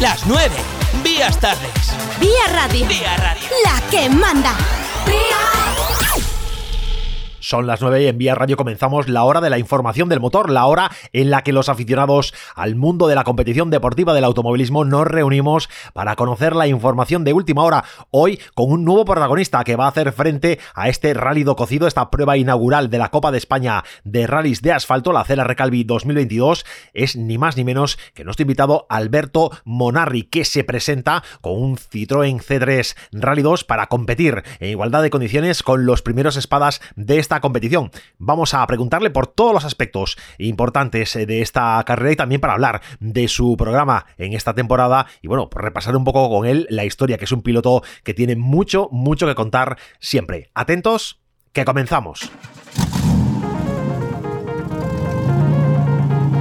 Las 9. Vías tardes. Vía Radio. Vía Radio. La que manda. Son las 9 y en Vía Radio comenzamos la hora de la información del motor, la hora en la que los aficionados al mundo de la competición deportiva del automovilismo nos reunimos para conocer la información de última hora. Hoy con un nuevo protagonista que va a hacer frente a este rally cocido, esta prueba inaugural de la Copa de España de rallies de asfalto, la CELA Recalvi 2022. Es ni más ni menos que nuestro invitado Alberto Monarri, que se presenta con un Citroën C3 Rally 2 para competir en igualdad de condiciones con los primeros espadas de esta competición. Vamos a preguntarle por todos los aspectos importantes eh, de esta carrera y también para hablar de su programa en esta temporada y bueno, repasar un poco con él la historia, que es un piloto que tiene mucho, mucho que contar siempre. Atentos, que comenzamos.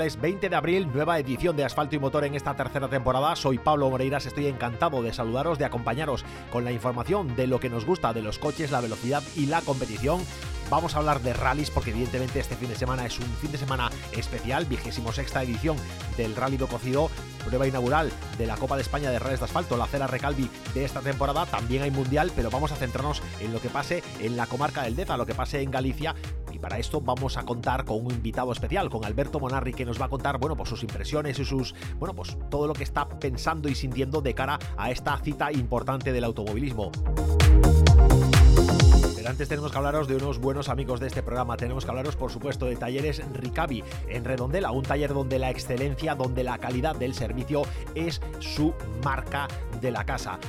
Miércoles 20 de abril, nueva edición de Asfalto y Motor en esta tercera temporada. Soy Pablo Moreiras, estoy encantado de saludaros, de acompañaros con la información de lo que nos gusta de los coches, la velocidad y la competición. Vamos a hablar de rallies porque evidentemente este fin de semana es un fin de semana especial, vigésimo sexta edición del Rally do Cocido, prueba inaugural de la Copa de España de Rallies de Asfalto, la Cera Recalvi de esta temporada. También hay Mundial, pero vamos a centrarnos en lo que pase en la comarca del Deza, lo que pase en Galicia y para esto vamos a contar con un invitado especial, con Alberto Monarri, que nos va a contar, bueno, pues sus impresiones y sus, bueno, pues todo lo que está pensando y sintiendo de cara a esta cita importante del automovilismo. Pero antes tenemos que hablaros de unos buenos amigos de este programa. Tenemos que hablaros, por supuesto, de Talleres Ricavi en Redondela, un taller donde la excelencia, donde la calidad del servicio es su marca de la casa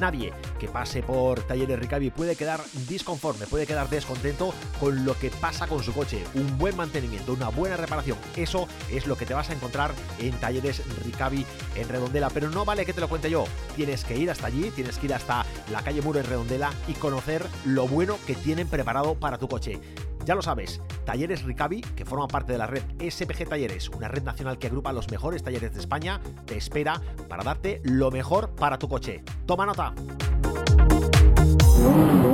nadie que pase por Talleres Ricavi puede quedar disconforme, puede quedar descontento con lo que pasa con su coche. Un buen mantenimiento, una buena reparación, eso es lo que te vas a encontrar en Talleres Ricavi en Redondela. Pero no vale que te lo cuente yo, tienes que ir hasta allí, tienes que ir hasta la calle Muro en Redondela y conocer lo bueno que tienen preparado para tu coche. Ya lo sabes, Talleres Ricavi, que forma parte de la red SPG Talleres, una red nacional que agrupa los mejores talleres de España, te espera para darte lo mejor para tu coche. Toma nota.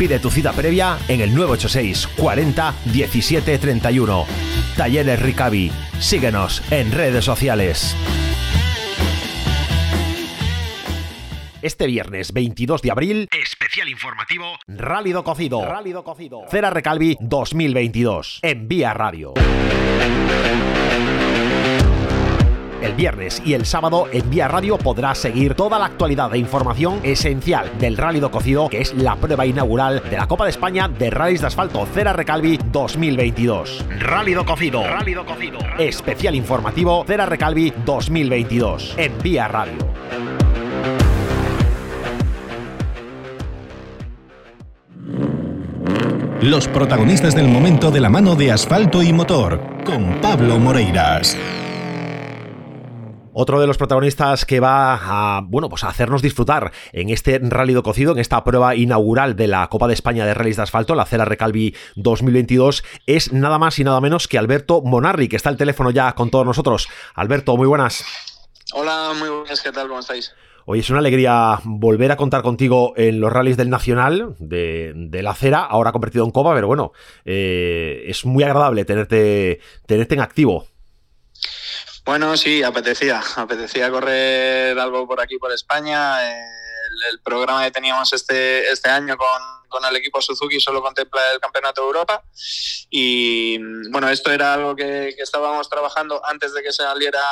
Pide tu cita previa en el 986 40 17 31. Talleres Ricavi. Síguenos en redes sociales. Este viernes 22 de abril, especial informativo Rálido Cocido. Rálido Cocido. Cera Recalvi 2022 en Vía Radio. El viernes y el sábado en Vía Radio podrás seguir toda la actualidad e información esencial del Rally do Cocido, que es la prueba inaugural de la Copa de España de Rallys de Asfalto Cera Recalvi 2022. Rally do Cocido. Rally do Cocido. Especial informativo Cera Recalvi 2022 en Vía Radio. Los protagonistas del momento de la mano de asfalto y motor, con Pablo Moreiras. Otro de los protagonistas que va a, bueno, pues a hacernos disfrutar en este Rally do Cocido, en esta prueba inaugural de la Copa de España de Rallys de Asfalto, la Cela Recalvi 2022, es nada más y nada menos que Alberto Monarri, que está al teléfono ya con todos nosotros. Alberto, muy buenas. Hola, muy buenas, ¿qué tal? ¿Cómo estáis? Hoy es una alegría volver a contar contigo en los rallies del Nacional de, de la Cera, ahora convertido en Copa, pero bueno, eh, es muy agradable tenerte, tenerte en activo. Bueno, sí, apetecía. Apetecía correr algo por aquí, por España. El, programa que teníamos este, este año con, con, el equipo Suzuki solo contempla el Campeonato de Europa. Y bueno, esto era algo que, estábamos trabajando antes de que saliera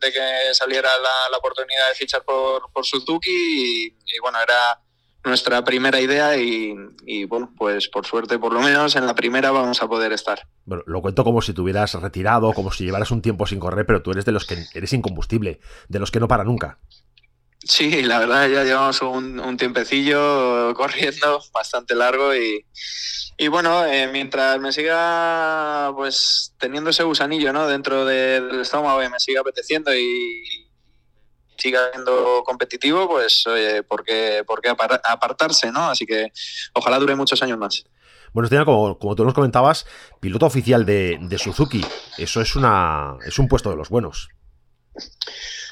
de que saliera la, oportunidad de fichar por, por Suzuki y, bueno, era nuestra primera idea y, y, bueno, pues por suerte, por lo menos en la primera vamos a poder estar. Bueno, lo cuento como si te hubieras retirado, como si llevaras un tiempo sin correr, pero tú eres de los que eres incombustible, de los que no para nunca. Sí, la verdad ya llevamos un, un tiempecillo corriendo bastante largo y, y bueno, eh, mientras me siga pues teniendo ese gusanillo ¿no? dentro de, del estómago y me siga apeteciendo y siga siendo competitivo, pues oye, ¿por qué, por qué apartarse? ¿no? Así que ojalá dure muchos años más. Bueno, Estina, como, como tú nos comentabas, piloto oficial de, de Suzuki. Eso es, una, es un puesto de los buenos.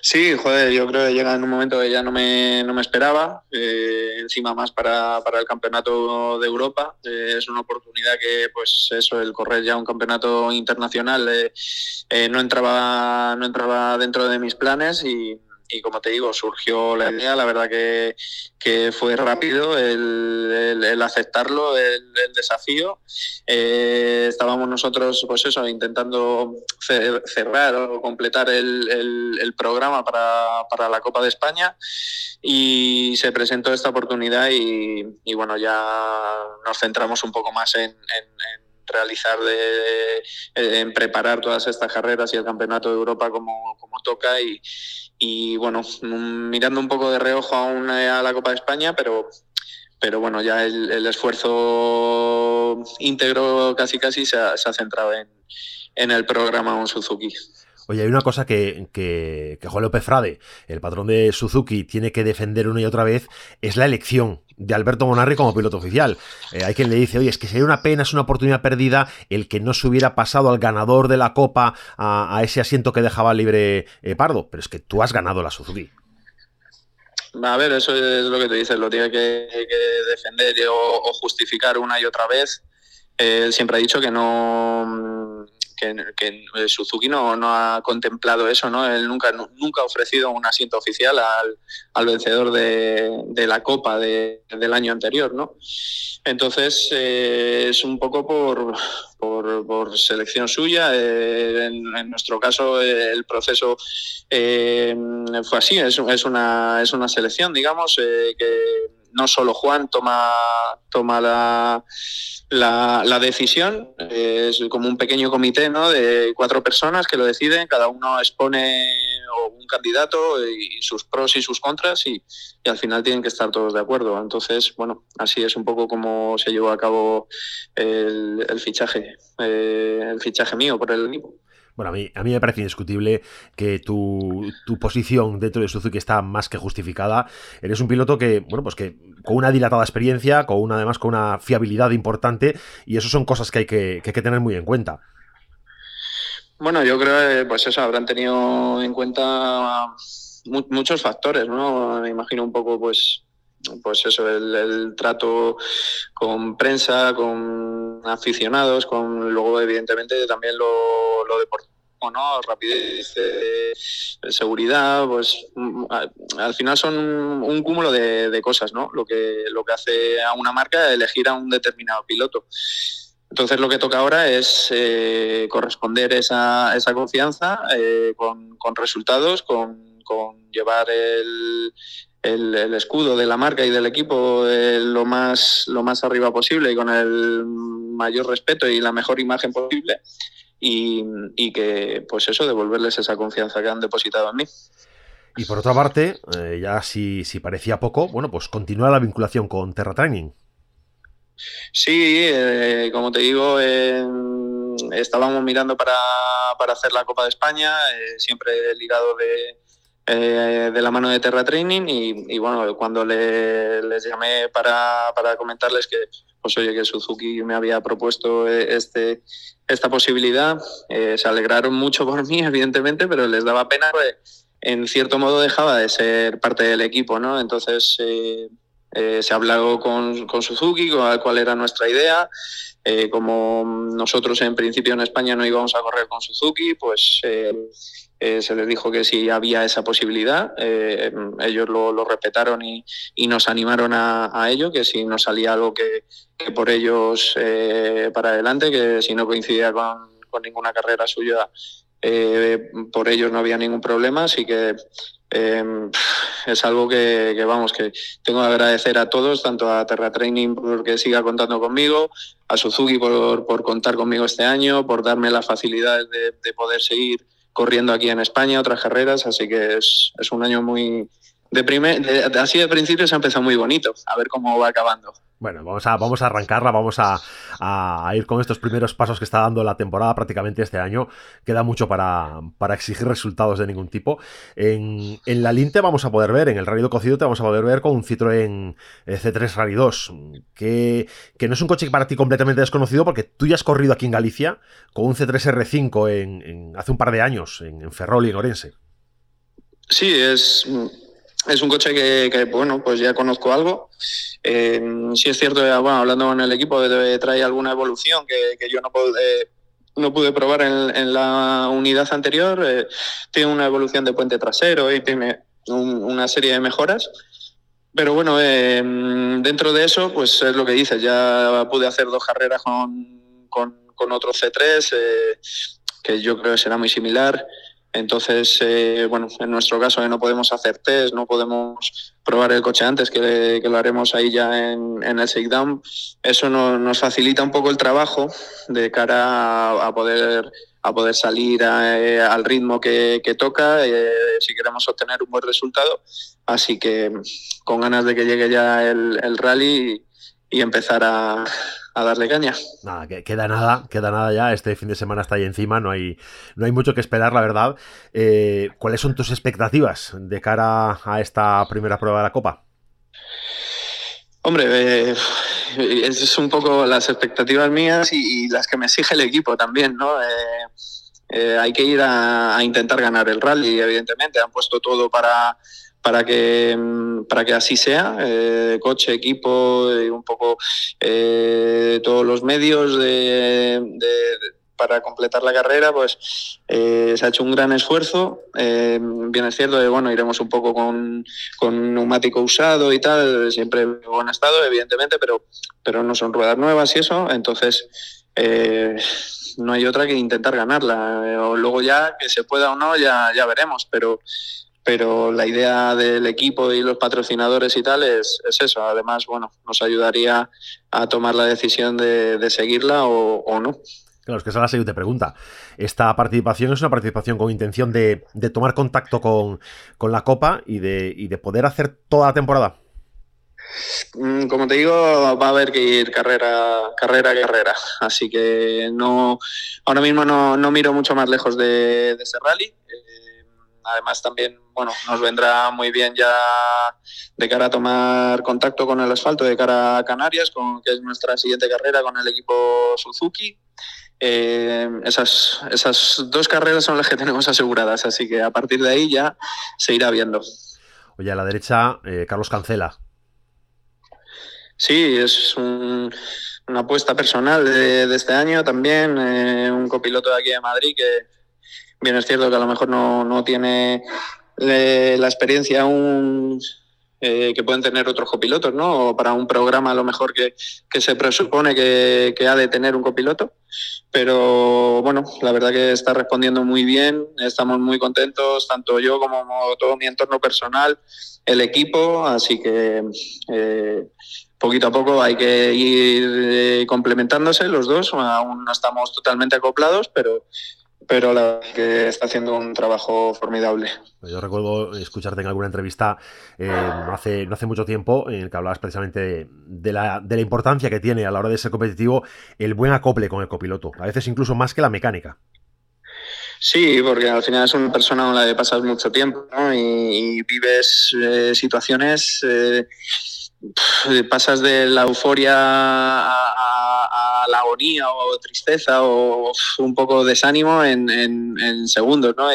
Sí, joder, yo creo que llega en un momento que ya no me, no me esperaba, eh, encima más para, para, el campeonato de Europa. Eh, es una oportunidad que, pues eso, el correr ya un campeonato internacional eh, eh no, entraba, no entraba dentro de mis planes y, y como te digo, surgió la idea, la verdad que, que fue rápido el, el, aceptarlo, el, desafío. Eh, estábamos nosotros, pues eso, intentando cerrar o completar el, programa para, para, la Copa de España y se presentó esta oportunidad y, bueno, ya nos centramos un poco más en, en realizar, de, en preparar todas estas carreras y el Campeonato de Europa como, como toca y, y bueno, mirando un poco de reojo aún a la Copa de España, pero, pero bueno, ya el, el esfuerzo íntegro casi casi se ha, se ha centrado en, en, el programa un Suzuki. Oye, hay una cosa que, que, Juan López Frade, el patrón de Suzuki, tiene que defender una y otra vez, es la elección de Alberto Monarri como piloto oficial. Eh, hay quien le dice, oye, es que sería una pena, es una oportunidad perdida el que no se hubiera pasado al ganador de la Copa a, ese asiento que dejaba libre eh, Pardo, pero es que tú has ganado la Suzuki. A ver, eso es lo que te dices, lo tiene que, que defender o, o, justificar una y otra vez. Eh, él siempre ha dicho que no que, que Suzuki no, no, ha contemplado eso, ¿no? Él nunca, nunca ha ofrecido un asiento oficial al, al vencedor de, de, la Copa de, del año anterior, ¿no? Entonces, eh, es un poco por, por, selección suya. Eh, en, nuestro caso, eh, el proceso eh, fue así, es, es, una, es una selección, digamos, eh, que no solo Juan toma, toma la, la, la, decisión, es como un pequeño comité ¿no? de cuatro personas que lo deciden, cada uno expone un candidato y sus pros y sus contras y, y, al final tienen que estar todos de acuerdo. Entonces, bueno, así es un poco como se llevó a cabo el, el fichaje, eh, el fichaje mío por el equipo. Bueno, a mí, a mí me parece indiscutible que tu, tu, posición dentro de Suzuki está más que justificada. Eres un piloto que, bueno, pues que con una dilatada experiencia, con una, además con una fiabilidad importante, y eso son cosas que hay que, que, tener muy en cuenta. Bueno, yo creo que pues eso habrán tenido en cuenta muchos factores, ¿no? Me imagino un poco, pues, pues eso, el, el, trato con prensa, con aficionados, con luego evidentemente también lo, lo deportivo. ¿No? rapidez, eh, seguridad, pues al final son un cúmulo de, de, cosas, ¿no? Lo que, lo que hace a una marca elegir a un determinado piloto. Entonces lo que toca ahora es eh, corresponder esa, esa confianza eh, con, con, resultados, con, con llevar el, el, el, escudo de la marca y del equipo eh, lo, más, lo más arriba posible y con el mayor respeto y la mejor imagen posible y, y que, pues eso, devolverles esa confianza que han depositado en mí. Y por otra parte, eh, ya si, si, parecía poco, bueno, pues continúa la vinculación con Terra Training. Sí, eh, como te digo, eh, estábamos mirando para, para, hacer la Copa de España, eh, siempre ligado de, de la mano de Terra Training y, y bueno, cuando le, les llamé para, para, comentarles que, pues oye, que Suzuki me había propuesto este, esta posibilidad, eh, se alegraron mucho por mí, evidentemente, pero les daba pena, pues, en cierto modo dejaba de ser parte del equipo, ¿no? Entonces eh, se ha hablado con, con Suzuki, cuál, cuál era nuestra idea. Eh, como nosotros en principio en España no íbamos a correr con Suzuki, pues eh, eh, se les dijo que si había esa posibilidad, eh, ellos lo, respetaron y, nos animaron a, a, ello, que si nos salía algo que, que por ellos eh, para adelante, que si no coincidía con, ninguna carrera suya, por ellos no había ningún problema, así que Em, es algo que, vamos, que tengo que agradecer a todos, tanto a Terra Training porque siga contando conmigo, a Suzuki por, por contar conmigo este año, por darme las facilidades de, poder seguir corriendo aquí en España otras carreras, así que es, es un año muy... De primer, así de principio se ha empezado muy bonito, a ver cómo va acabando. Bueno, vamos a, vamos a arrancarla, vamos a, ir con estos primeros pasos que está dando la temporada prácticamente este año. Queda mucho para, exigir resultados de ningún tipo. En, la Linte vamos a poder ver, en el Rally Cocido te vamos a poder ver con un Citroën eh, C3 Rally 2, que, no es un coche para ti completamente desconocido porque tú ya has corrido aquí en Galicia con un C3 R5 en, hace un par de años en, en Ferrol y en Orense. Sí, es es un coche que, bueno, pues ya conozco algo. Eh, sí es cierto, bueno, hablando con el equipo, trae alguna evolución que, yo no pude, no pude probar en, la unidad anterior. Eh, tiene una evolución de puente trasero y tiene una serie de mejoras. Pero bueno, eh, dentro de eso, pues es lo que dices, ya pude hacer dos carreras con, con, con otro C3, que yo creo que será muy similar. Entonces, eh, bueno, en nuestro caso no podemos hacer test, no podemos probar el coche antes, que, lo haremos ahí ya en, el shakedown. Eso nos facilita un poco el trabajo de cara a, poder a poder salir eh, al ritmo que, toca eh, si queremos obtener un buen resultado. Así que con ganas de que llegue ya el, rally y empezar a, a darle caña. Nada, que queda nada, queda nada ya. Este fin de semana está ahí encima, no hay, no hay mucho que esperar, la verdad. Eh, ¿Cuáles son tus expectativas de cara a esta primera prueba de la Copa? Hombre, eh, es un poco las expectativas mías y, las que me exige el equipo también, ¿no? Eh, hay que ir a, intentar ganar el rally, evidentemente. Han puesto todo para, para que, para que así sea, eh, coche, equipo, y un poco eh, todos los medios de, para completar la carrera, pues eh, se ha hecho un gran esfuerzo. bien es cierto bueno, iremos un poco con, con neumático usado y tal, siempre en buen estado, evidentemente, pero, pero no son ruedas nuevas y eso, entonces no hay otra que intentar ganarla. O luego ya que se pueda o no, ya, ya veremos, pero pero la idea del equipo y los patrocinadores y tal es, eso. Además, bueno, nos ayudaría a tomar la decisión de, seguirla o, no. Claro, es que esa es la siguiente pregunta. ¿Esta participación es una participación con intención de, tomar contacto con, la Copa y de, y de poder hacer toda la temporada? Mm, como te digo, va a haber que ir carrera, carrera, carrera. Así que no, ahora mismo no, miro mucho más lejos de, ese rally. Además también bueno, nos vendrá muy bien ya de cara a tomar contacto con el asfalto, de cara a Canarias, con, que es nuestra siguiente carrera con el equipo Suzuki. Eh, esas, esas dos carreras son las que tenemos aseguradas, así que a partir de ahí ya se irá viendo. Oye, a la derecha, eh, Carlos Cancela. Sí, es una apuesta personal de, este año también, eh, un copiloto de aquí de Madrid que bien es cierto que a lo mejor no, no tiene la experiencia un, eh, que pueden tener otros copilotos, ¿no? O para un programa a lo mejor que, se presupone que, ha de tener un copiloto. Pero bueno, la verdad que está respondiendo muy bien, estamos muy contentos, tanto yo como todo mi entorno personal, el equipo, así que eh, poquito a poco hay que ir eh, complementándose los dos, aún no estamos totalmente acoplados, pero pero la verdad que está haciendo un trabajo formidable. Yo recuerdo escucharte en alguna entrevista eh, no, hace, no hace mucho tiempo en el que hablabas precisamente de, la, de la importancia que tiene a la hora de ser competitivo el buen acople con el copiloto, a veces incluso más que la mecánica. Sí, porque al final es una persona con la que pasas mucho tiempo y, vives eh, situaciones, eh, pasas de la euforia a, agonía o tristeza o un poco desánimo en, en, segundos, ¿no?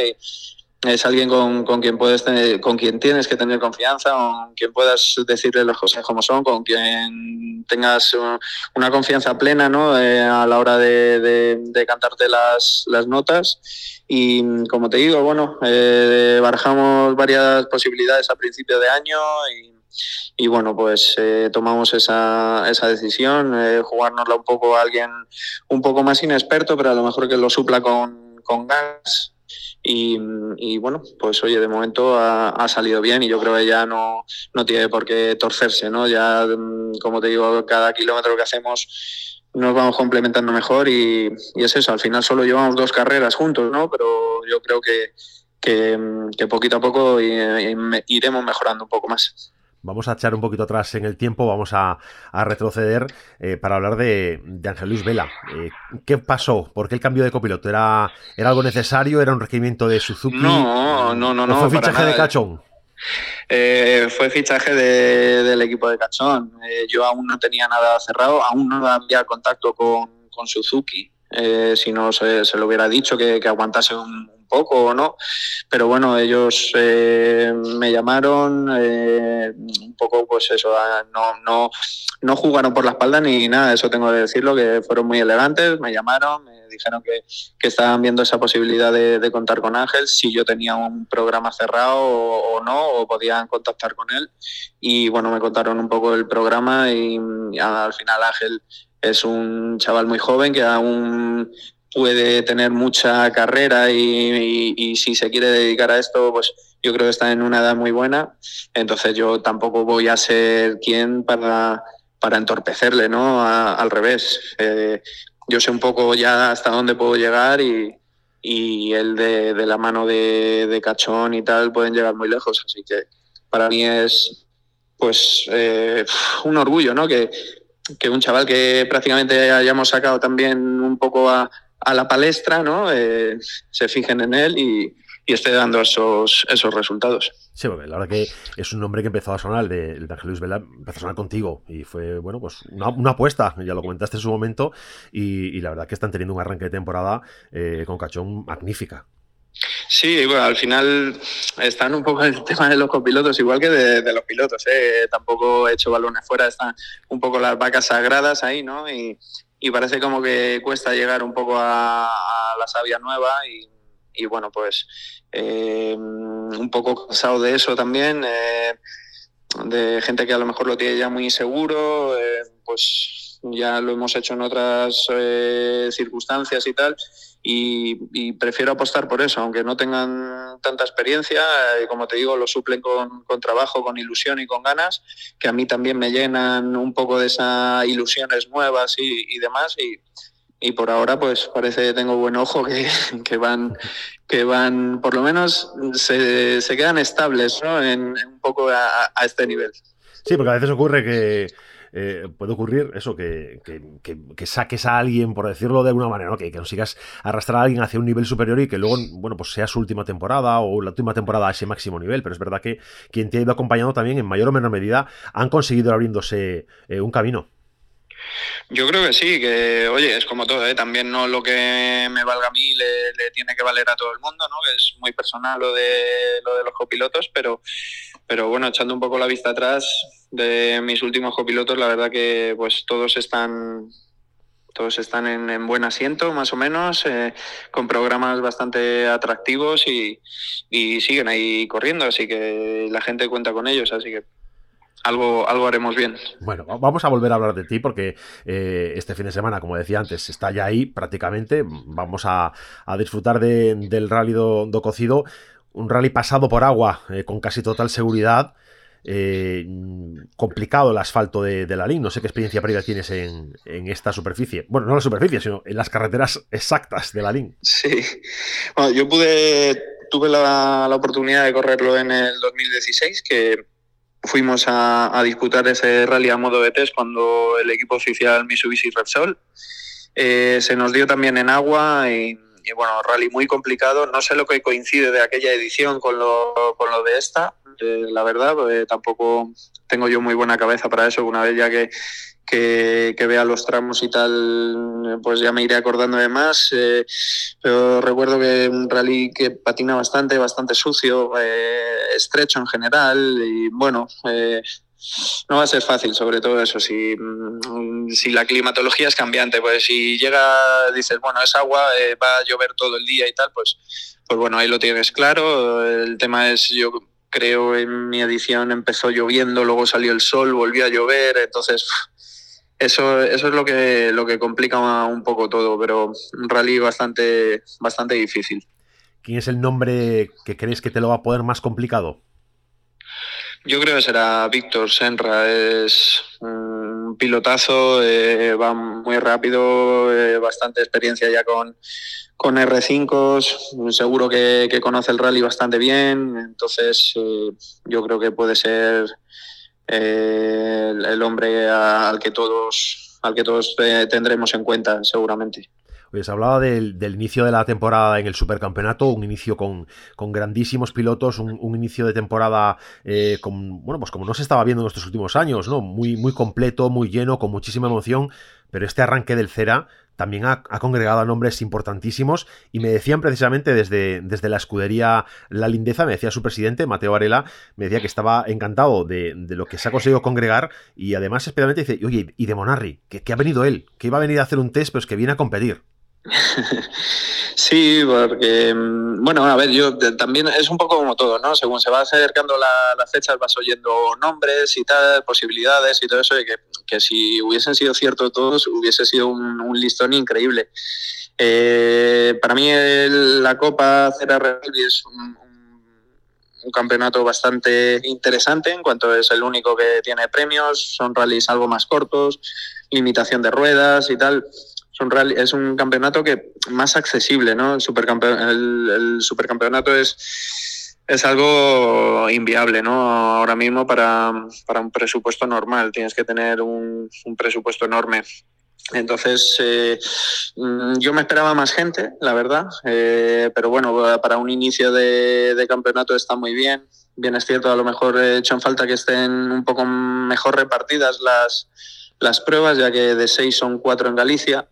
es alguien con, quien puedes tener, con quien tienes que tener confianza, con quien puedas decirle las cosas como son, con quien tengas una confianza plena ¿no? Eh, a la hora de, cantarte las, las, notas. Y como te digo, bueno, eh, barajamos varias posibilidades a principio de año y y bueno, pues eh, tomamos esa, esa decisión, eh, jugárnosla un poco a alguien un poco más inexperto, pero a lo mejor que lo supla con, con gas y, bueno, pues oye, de momento ha, salido bien y yo creo que ya no, no tiene por qué torcerse, ¿no? Ya, mm, como te digo, cada kilómetro que hacemos nos vamos complementando mejor y, es eso, al final solo llevamos dos carreras juntos, ¿no? Pero yo creo que, que, poquito a poco iremos mejorando un poco más. Vamos a echar un poquito atrás en el tiempo, vamos a, retroceder eh, para hablar de, de Ángel Luis Vela. Eh, ¿Qué pasó? ¿Por qué el cambio de copiloto? ¿Era, ¿Era algo necesario? ¿Era un requerimiento de Suzuki? No, no, no. no ¿Fue fichaje de Cachón? Eh, fue fichaje del equipo de Cachón. yo aún no tenía nada cerrado, aún no había contacto con, Suzuki. si no se, se, lo hubiera dicho que, que aguantase un, poco o no, pero bueno, ellos eh, me llamaron eh, un poco, pues eso, no, no, no jugaron por la espalda ni nada, eso tengo que decirlo, que fueron muy elegantes, me llamaron, me dijeron que, que estaban viendo esa posibilidad de, contar con Ángel, si yo tenía un programa cerrado o, no, o podían contactar con él, y bueno, me contaron un poco el programa y, y al final Ángel es un chaval muy joven que aún puede tener mucha carrera y, si se quiere dedicar a esto, pues yo creo que está en una edad muy buena. Entonces yo tampoco voy a ser quien para, para entorpecerle, ¿no? al revés. Eh, yo sé un poco ya hasta dónde puedo llegar y, y él de, la mano de, cachón y tal pueden llegar muy lejos. Así que para mí es pues eh, un orgullo, ¿no? Que, que un chaval que prácticamente hayamos sacado también un poco a, a la palestra, ¿no? Eh, se fijen en él y, esté dando esos, esos resultados. Sí, porque la verdad que es un nombre que empezó a sonar, el de, el de Luis Vela, empezó a sonar contigo y fue, bueno, pues una, apuesta, ya lo comentaste en su momento y, la verdad que están teniendo un arranque de temporada eh, con Cachón magnífica. Sí, bueno, al final están un poco el tema de los copilotos, igual que de, los pilotos. ¿eh? Tampoco he hecho balones fuera, están un poco las vacas sagradas ahí, ¿no? Y, y parece como que cuesta llegar un poco a, la savia nueva y, bueno, pues eh, un poco cansado de eso también, eh, de gente que a lo mejor lo tiene ya muy seguro, eh, pues ya lo hemos hecho en otras circunstancias y tal, y, prefiero apostar por eso, aunque no tengan tanta experiencia, y como te digo, lo suplen con, trabajo, con ilusión y con ganas, que a mí también me llenan un poco de esas ilusiones nuevas y, demás, y, y, por ahora pues parece que tengo buen ojo que, que van, que van, por lo menos se, se quedan estables ¿no? en, un poco a este nivel. Sí, porque a veces ocurre que eh, puede ocurrir eso, que, saques a alguien, por decirlo de alguna manera, ¿no? que, consigas arrastrar a alguien hacia un nivel superior y que luego, bueno, pues sea su última temporada o la última temporada a ese máximo nivel. Pero es verdad que quien te ha ido acompañando también, en mayor o menor medida, han conseguido abriéndose eh, un camino. Yo creo que sí, que oye, es como todo, ¿eh? también no lo que me valga a mí le, tiene que valer a todo el mundo, ¿no? Que es muy personal lo de, lo de los copilotos, pero, pero bueno, echando un poco la vista atrás de mis últimos copilotos, la verdad que pues todos están todos están en, buen asiento, más o menos, eh, con programas bastante atractivos y, y siguen ahí corriendo, así que la gente cuenta con ellos, así que algo, algo haremos bien. Bueno, vamos a volver a hablar de ti porque eh, este fin de semana, como decía antes, está ya ahí prácticamente. Vamos a, disfrutar del rally do, cocido, un rally pasado por agua eh, con casi total seguridad. Eh, complicado el asfalto de, la LIN. No sé qué experiencia previa tienes en, esta superficie. Bueno, no en la superficie, sino en las carreteras exactas de la LIN. Sí. Bueno, yo pude, tuve la, oportunidad de correrlo en el 2016, que fuimos a, disputar ese rally a modo de test cuando el equipo oficial Mitsubishi Repsol. Eh, se nos dio también en agua bueno, rally muy complicado. No sé lo que coincide de aquella edición con lo, con lo de esta, eh, la verdad, tampoco tengo yo muy buena cabeza para eso, una vez ya que, que, vea los tramos y tal, pues ya me iré acordando de más. Eh, pero recuerdo que un rally que patina bastante, bastante sucio, eh, estrecho en general y bueno. Eh, no va a ser fácil, sobre todo eso. Si, mm, si la climatología es cambiante, pues si llega, dices, bueno, es agua, va a llover todo el día y tal, pues, pues bueno, ahí lo tienes claro. El tema es, yo creo en mi edición empezó lloviendo, luego salió el sol, volvió a llover, entonces eso, eso es lo que, lo que complica un poco todo, pero un rally bastante, bastante difícil. ¿quién es el nombre que crees que te lo va a poner más complicado? Yo creo que será Víctor Senra, es un pilotazo, eh, va muy rápido, eh, bastante experiencia ya con, con R5, seguro que, conoce el rally bastante bien, entonces eh, yo creo que puede ser el, hombre al que todos, al que todos tendremos en cuenta seguramente. Se hablaba del, inicio de la temporada en el supercampeonato, un inicio con, grandísimos pilotos, un, inicio de temporada eh, con, bueno, pues como no se estaba viendo en estos últimos años, ¿no? Muy, muy completo, muy lleno, con muchísima emoción, pero este arranque del Cera también ha, congregado a nombres importantísimos y me decían precisamente desde, desde la escudería La Lindeza, me decía su presidente, Mateo Varela, me decía que estaba encantado de, lo que se ha conseguido congregar y además especialmente dice, oye, y de Monarri, que, que ha venido él, que iba a venir a hacer un test, pero es que viene a competir. Sí, porque, mm, bueno, a ver, yo también es un poco como todo, ¿no? Según se va acercando la, las fechas vas oyendo nombres y tal, posibilidades y todo eso, y que, si hubiesen sido ciertos todos, hubiese sido un, listón increíble. Eh, para mí la Copa Cera Rugby es un, un, campeonato bastante interesante en cuanto es el único que tiene premios, son rallies algo más cortos, limitación de ruedas y tal es un campeonato que más accesible, ¿no? El, supercampeonato es, es algo inviable, ¿no? Ahora mismo para, un presupuesto normal, tienes que tener un, presupuesto enorme. Entonces, eh, mm, yo me esperaba más gente, la verdad, eh, pero bueno, para un inicio de, campeonato está muy bien. Bien es cierto, a lo mejor he hecho en falta que estén un poco mejor repartidas las, las pruebas, ya que de seis son cuatro en Galicia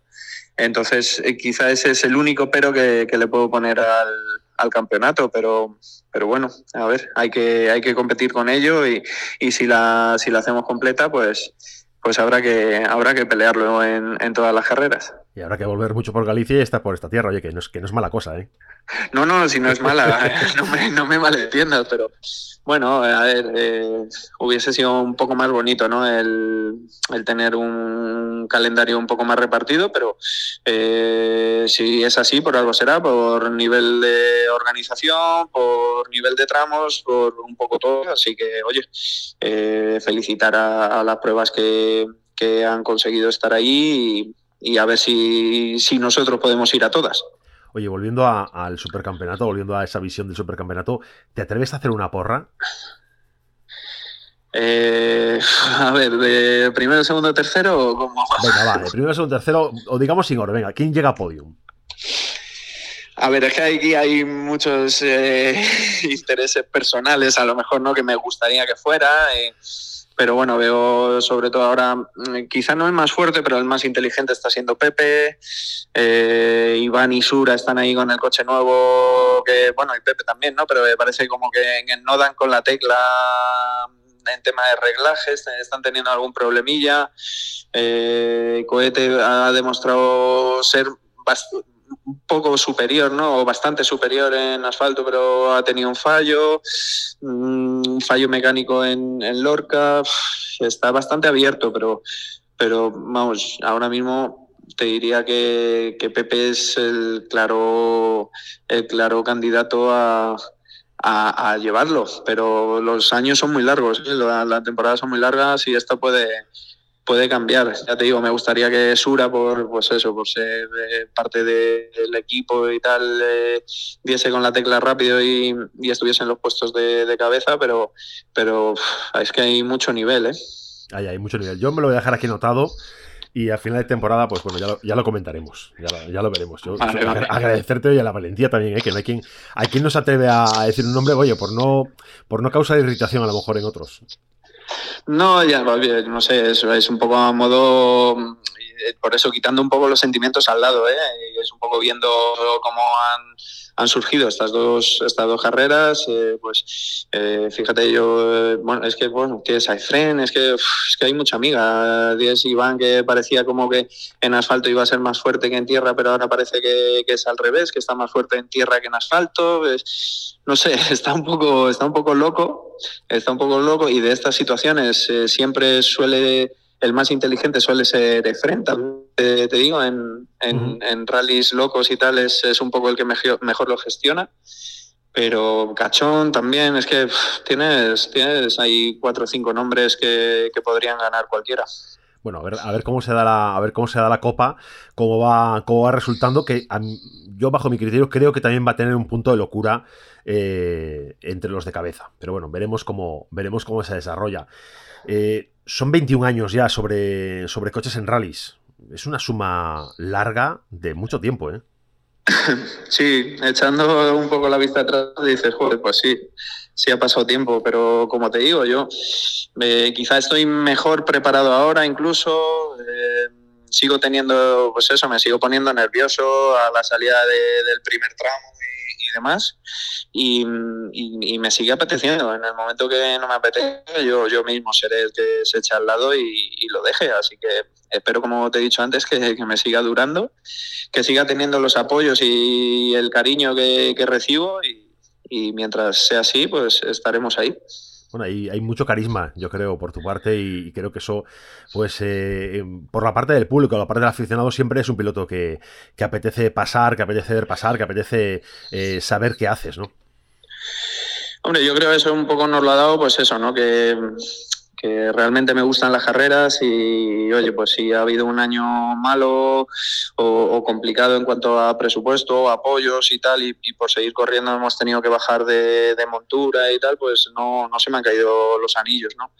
entonces, eh, quizá ese es el único pero que, le puedo poner al, campeonato, pero, pero bueno, a ver, hay que, hay que competir con ello y, y si, la, si la hacemos completa, pues, pues habrá que, habrá que pelearlo en, en todas las carreras. Y habrá que volver mucho por Galicia y estar por esta tierra, oye, que no es, que no es mala cosa, ¿eh? No, no, si no es mala, no me, no me malentiendas, pero bueno, a ver, eh, hubiese sido un poco más bonito, ¿no? El, tener un calendario un poco más repartido, pero eh, si es así, por algo será, por nivel de organización, por nivel de tramos, por un poco todo. Así que, oye, eh, felicitar a, las pruebas que, que han conseguido estar ahí y, y a ver si, nosotros podemos ir a todas. Oye, volviendo al supercampeonato, volviendo a esa visión del supercampeonato, ¿te atreves a hacer una porra? Eh, a ver, ¿de primero, segundo, tercero o cómo? Venga, va, de primero, segundo, tercero, o digamos sin orden, venga, ¿quién llega a podium? A ver, es que aquí hay muchos eh, intereses personales, a lo mejor no que me gustaría que fuera. Eh, pero bueno, veo sobre todo ahora, mm, quizá no el más fuerte, pero el más inteligente está siendo Pepe. Eh, Iván y Sura están ahí con el coche nuevo, que bueno, y Pepe también, ¿no? Pero parece como que no dan con la tecla en tema de reglajes, están teniendo algún problemilla. Eh, Cohete ha demostrado ser un poco superior, ¿no? O bastante superior en asfalto, pero ha tenido un fallo, mm, un fallo mecánico en, Lorca, está bastante abierto, pero, pero vamos, ahora mismo te diría que, Pepe es el claro, el claro candidato a, a, llevarlo, pero los años son muy largos, ¿eh? las temporadas son muy largas y esto puede, puede cambiar. Ya te digo, me gustaría que Sura, por pues eso, por ser eh, parte del equipo y tal, eh, diese con la tecla rápido y, estuviese en los puestos de, cabeza, pero, pero es que hay mucho nivel, ¿eh? Hay, hay mucho nivel. Yo me lo voy a dejar aquí notado. Y al final de temporada, pues bueno, ya lo, ya lo comentaremos, ya lo, veremos. Yo, Agradecerte hoy a la valentía también, ¿eh? que no hay quien, hay quien no se atreve a decir un nombre, oye, por no, por no causar irritación a lo mejor en otros. No, ya, no sé, eso es un poco a modo, por eso quitando un poco los sentimientos al lado, ¿eh? es un poco viendo cómo han han surgido estas dos, estas dos carreras, eh, pues eh, fíjate yo, eh, bueno, es que bueno, tienes a Efren, es que, es que hay mucha amiga, tienes Iván que parecía como que en asfalto iba a ser más fuerte que en tierra, pero ahora parece que, es al revés, que está más fuerte en tierra que en asfalto, no sé, está un poco, está un poco loco, está un poco loco y de estas situaciones siempre suele el más inteligente suele ser Efren, te, te digo, en, en, en, rallies locos y tal es, es un poco el que mejor, mejor lo gestiona. Pero Cachón también, es que tienes, tienes ahí cuatro o cinco nombres que, que podrían ganar cualquiera bueno, a ver, a ver cómo se da la, a ver cómo se da la copa, cómo va, cómo va resultando, que yo bajo mi criterio creo que también va a tener un punto de locura eh, entre los de cabeza. Pero bueno, veremos cómo, veremos cómo se desarrolla. Eh, son 21 años ya sobre, sobre coches en rallies. Es una suma larga de mucho tiempo, ¿eh? Sí, echando un poco la vista atrás, dices, joder, pues sí, sí ha pasado tiempo, pero como te digo, yo eh, quizá estoy mejor preparado ahora incluso. Eh, sigo teniendo, pues eso, me sigo poniendo nervioso a la salida de, del primer tramo demás. Y, me sigue apeteciendo. En el momento que no me apetece, yo, yo mismo seré el que se echa al lado y, lo deje. Así que espero, como te he dicho antes, que, me siga durando, que siga teniendo los apoyos y el cariño que, que recibo. Y mientras sea así, pues estaremos ahí. Bueno, hay, hay, mucho carisma, yo creo, por tu parte, y, creo que eso, pues, eh, por la parte del público, la parte del aficionado, siempre es un piloto que, que apetece pasar, que apetece ver pasar, que apetece eh, saber qué haces, ¿no? Hombre, yo creo que eso un poco nos lo ha dado, pues eso, ¿no? Que, que realmente me gustan las carreras y, oye, pues si ha habido un año malo o, complicado en cuanto a presupuesto, apoyos y tal, y, por seguir corriendo hemos tenido que bajar de, montura y tal, pues no, no, se me han caído los anillos, ¿no?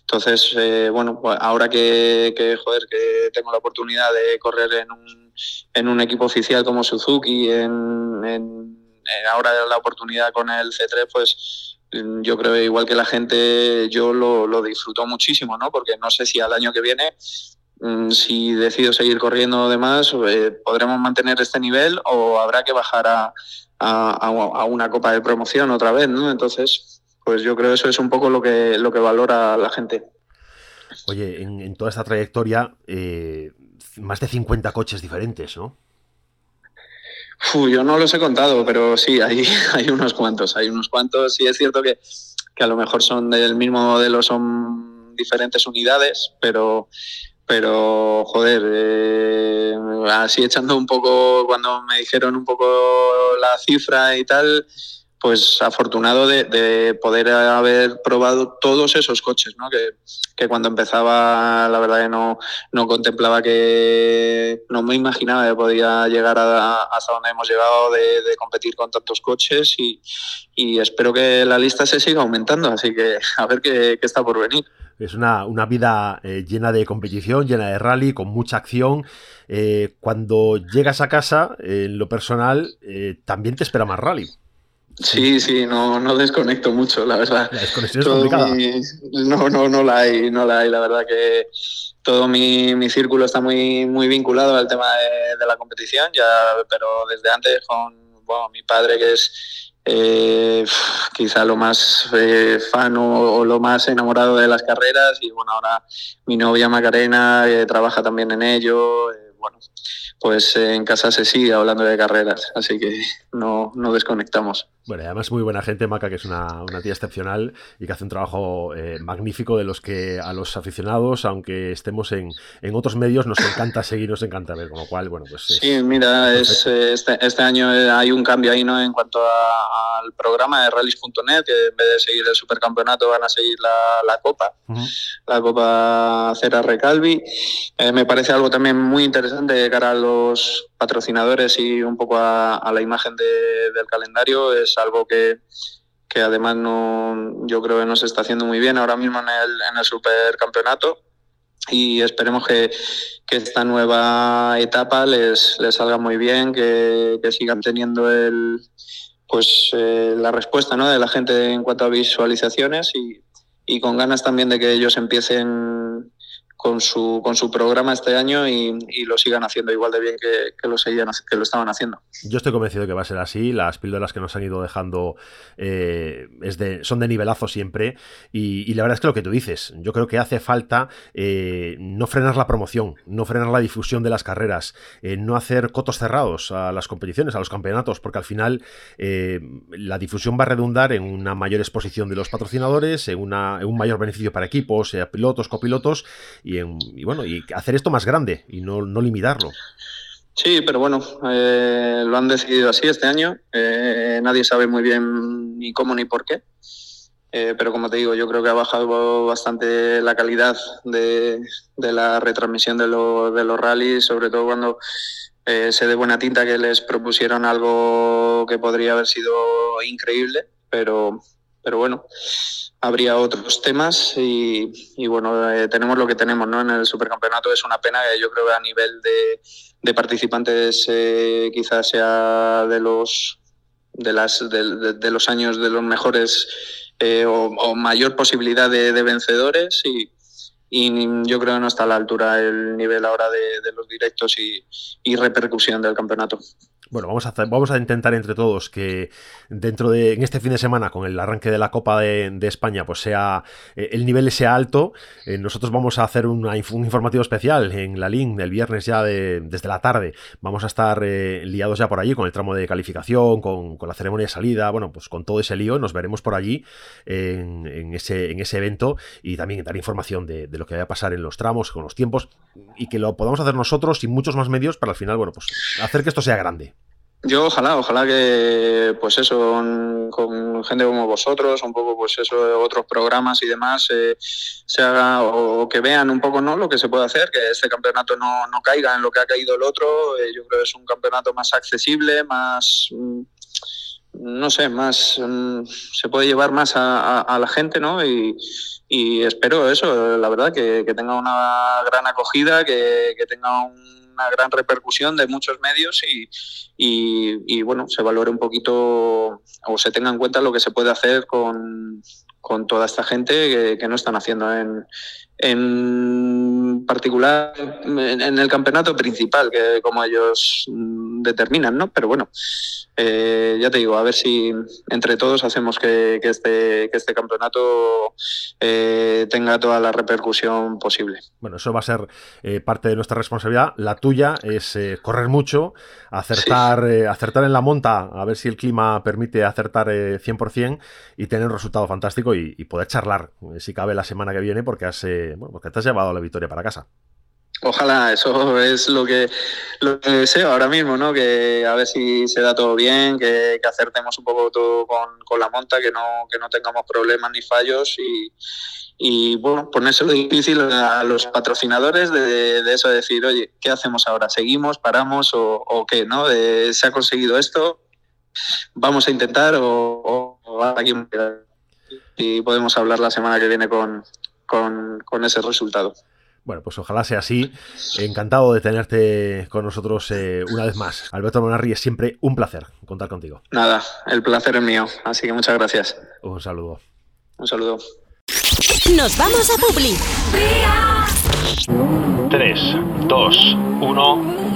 Entonces, eh, bueno, pues ahora que, que, joder, que tengo la oportunidad de correr en un, en un equipo oficial como Suzuki, en, en, ahora la oportunidad con el C3, pues yo creo igual que la gente, yo lo, lo, disfruto muchísimo, ¿no? Porque no sé si al año que viene, mm, si decido seguir corriendo demás, eh, podremos mantener este nivel o habrá que bajar a, a, una copa de promoción otra vez, ¿no? Entonces, pues yo creo eso es un poco lo que, lo que valora la gente. Oye, en, en toda esta trayectoria, eh, más de 50 coches diferentes, ¿no? Uf, yo no los he contado, pero sí, hay, hay unos cuantos, hay unos cuantos. Sí es cierto que, que a lo mejor son del mismo modelo, son diferentes unidades, pero, pero joder, eh, así echando un poco, cuando me dijeron un poco la cifra y tal, pues afortunado de, de, poder haber probado todos esos coches, ¿no? Que, cuando empezaba, la verdad que no, no contemplaba que, no me imaginaba que podía llegar a, hasta donde hemos llegado de, competir con tantos coches y, espero que la lista se siga aumentando, así que a ver qué, está por venir. Es una, una vida eh, llena de competición, llena de rally, con mucha acción. Eh, cuando llegas a casa, eh, en lo personal, también te espera más rally. Sí, sí, no, no desconecto mucho, la verdad. La desconexión es complicada. Mi, no, no, no la hay, no la hay. La verdad que todo mi, mi círculo está muy, muy vinculado al tema de, de, la competición, ya, pero desde antes con bueno, mi padre que es eh, quizá lo más eh, fan o, o, lo más enamorado de las carreras y bueno, ahora mi novia Macarena eh, trabaja también en ello. eh, bueno, pues en casa se sigue hablando de carreras, así que no, no desconectamos. Bueno, y además muy buena gente, Maca, que es una, una tía excepcional y que hace un trabajo eh, magnífico de los que a los aficionados, aunque estemos en, en, otros medios, nos encanta seguir, nos encanta ver, con lo cual, bueno, pues... Es, sí, mira, es, este, este, año hay un cambio ahí, ¿no? En cuanto a, al programa de rallies.net, que en vez de seguir el supercampeonato van a seguir la, la Copa, uh -huh. la Copa Cera Recalvi. Eh, me parece algo también muy interesante de cara a los patrocinadores y un poco a, a la imagen de, del calendario. Es algo que, que además no, yo creo que no se está haciendo muy bien ahora mismo en el, en el supercampeonato y esperemos que, que, esta nueva etapa les, les salga muy bien, que, que sigan teniendo el, pues, eh, la respuesta ¿no? de la gente en cuanto a visualizaciones y, y con ganas también de que ellos empiecen con su, con su programa este año y, lo sigan haciendo igual de bien que, que, lo seguían, que lo estaban haciendo. Yo estoy convencido que va a ser así. Las píldoras que nos han ido dejando eh, es de, son de nivelazo siempre. Y, la verdad es que lo que tú dices, yo creo que hace falta eh, no frenar la promoción, no frenar la difusión de las carreras, eh, no hacer cotos cerrados a las competiciones, a los campeonatos, porque al final eh, la difusión va a redundar en una mayor exposición de los patrocinadores, en, una, un mayor beneficio para equipos, pilotos, copilotos y, bueno, y hacer esto más grande y no, no limitarlo. Sí, pero bueno, eh, lo han decidido así este año. Eh, nadie sabe muy bien ni cómo ni por qué. Eh, pero como te digo, yo creo que ha bajado bastante la calidad de, la retransmisión de, de, los rallies, sobre todo cuando se de buena tinta que les propusieron algo que podría haber sido increíble, pero, pero bueno, habría otros temas y, bueno, eh, tenemos lo que tenemos ¿no? en el supercampeonato. Es una pena que yo creo que a nivel de, participantes eh, quizás sea de los, de, las, de, los años de los mejores eh, o, mayor posibilidad de, vencedores y, yo creo que no está a la altura el nivel ahora de, los directos y, y repercusión del campeonato. Bueno, vamos a, vamos a intentar entre todos que dentro de en este fin de semana, con el arranque de la Copa de, España, pues sea eh, el nivel sea alto. Eh, nosotros vamos a hacer un informativo especial en la link el viernes ya desde la tarde. Vamos a estar eh, liados ya por allí con el tramo de calificación, con, la ceremonia de salida, bueno, pues con todo ese lío. Nos veremos por allí en, ese, en ese evento y también dar información de, de, lo que va a pasar en los tramos, con los tiempos y que lo podamos hacer nosotros y muchos más medios para al final, bueno, pues hacer que esto sea grande. Yo ojalá, ojalá que pues eso, con, gente como vosotros, un poco pues eso, otros programas y demás, eh, se haga o, que vean un poco no lo que se puede hacer, que este campeonato no, no caiga en lo que ha caído el otro. Eh, yo creo que es un campeonato más accesible, más mm, no sé, más mm, se puede llevar más a, la gente, ¿no? Y, espero eso, la verdad, que, tenga una gran acogida, que, que tenga un una gran repercusión de muchos medios y, y, bueno, se valore un poquito o se tenga en cuenta lo que se puede hacer con, con toda esta gente que, no están haciendo en, en particular en, el campeonato principal, que como ellos mm, determinan, ¿no? Pero bueno, eh, ya te digo, a ver si entre todos hacemos que, este, que este campeonato eh, tenga toda la repercusión posible. Bueno, eso va a ser eh, parte de nuestra responsabilidad. La tuya es correr mucho, acertar, acertar en la monta, a ver si el clima permite acertar 100% y tener un resultado fantástico y, y poder charlar, si cabe, la semana que viene, porque has bueno, porque te has llevado la victoria para casa. Ojalá, eso es lo que, lo deseo ahora mismo, ¿no? Que a ver si se da todo bien, que, acertemos un poco todo con, la monta, que no, que no tengamos problemas ni fallos y, y bueno, ponérselo difícil a los patrocinadores de, eso, de decir, oye, ¿qué hacemos ahora? ¿Seguimos, paramos o, qué? ¿no? ¿Se ha conseguido esto? ¿Vamos a intentar o, o aquí y podemos hablar la semana que viene con, con, ese resultado. Bueno, pues ojalá sea así. Encantado de tenerte con nosotros eh, una vez más. Alberto Monarri, es siempre un placer contar contigo. Nada, el placer es mío. Así que muchas gracias. Un saludo. Un saludo. Nos vamos a Publi. 3, 2, 1.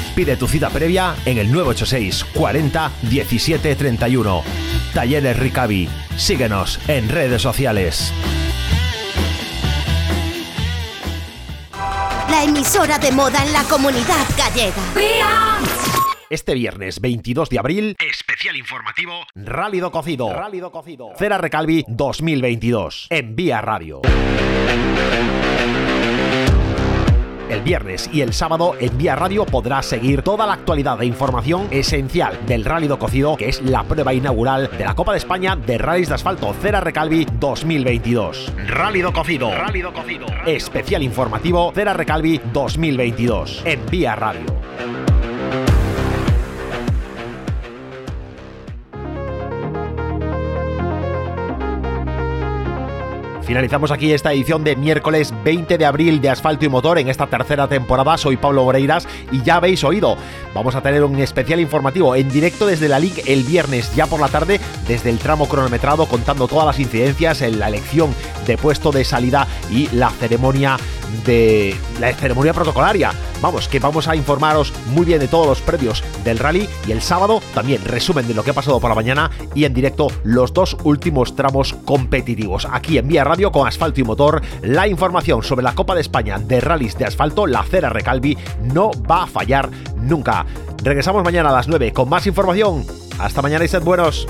Pide tu cita previa en el 986 40 17 31. Talleres Ricavi. Síguenos en redes sociales. La emisora de moda en la comunidad gallega. Este viernes 22 de abril, especial informativo Rálido Cocido. Rálido Cocido. Cera Recalvi 2022. En Vía Radio. El viernes y el sábado en Vía Radio podrás seguir toda la actualidad e información esencial del Rally do Cocido, que es la prueba inaugural de la Copa de España de Rallys de Asfalto Cera Recalvi 2022. Rally do Cocido. Rally do Cocido. Especial informativo Cera Recalvi 2022 en Vía Radio. Finalizamos aquí esta edición de miércoles 20 de abril de Asfalto y Motor en esta tercera temporada. Soy Pablo Moreiras y ya habéis oído. Vamos a tener un especial informativo en directo desde la LIC el viernes ya por la tarde desde el tramo cronometrado contando todas las incidencias en la elección de puesto de salida y la ceremonia de la ceremonia protocolaria vamos, que vamos a informaros muy bien de todos los previos del rally y el sábado también resumen de lo que ha pasado por la mañana y en directo los dos últimos tramos competitivos. Aquí en Vía Radio con Asfalto y Motor, la información sobre la Copa de España de rallies de asfalto, la Cera Recalvi, no va a fallar nunca. Regresamos mañana a las 9 con más información. Hasta mañana y sed buenos.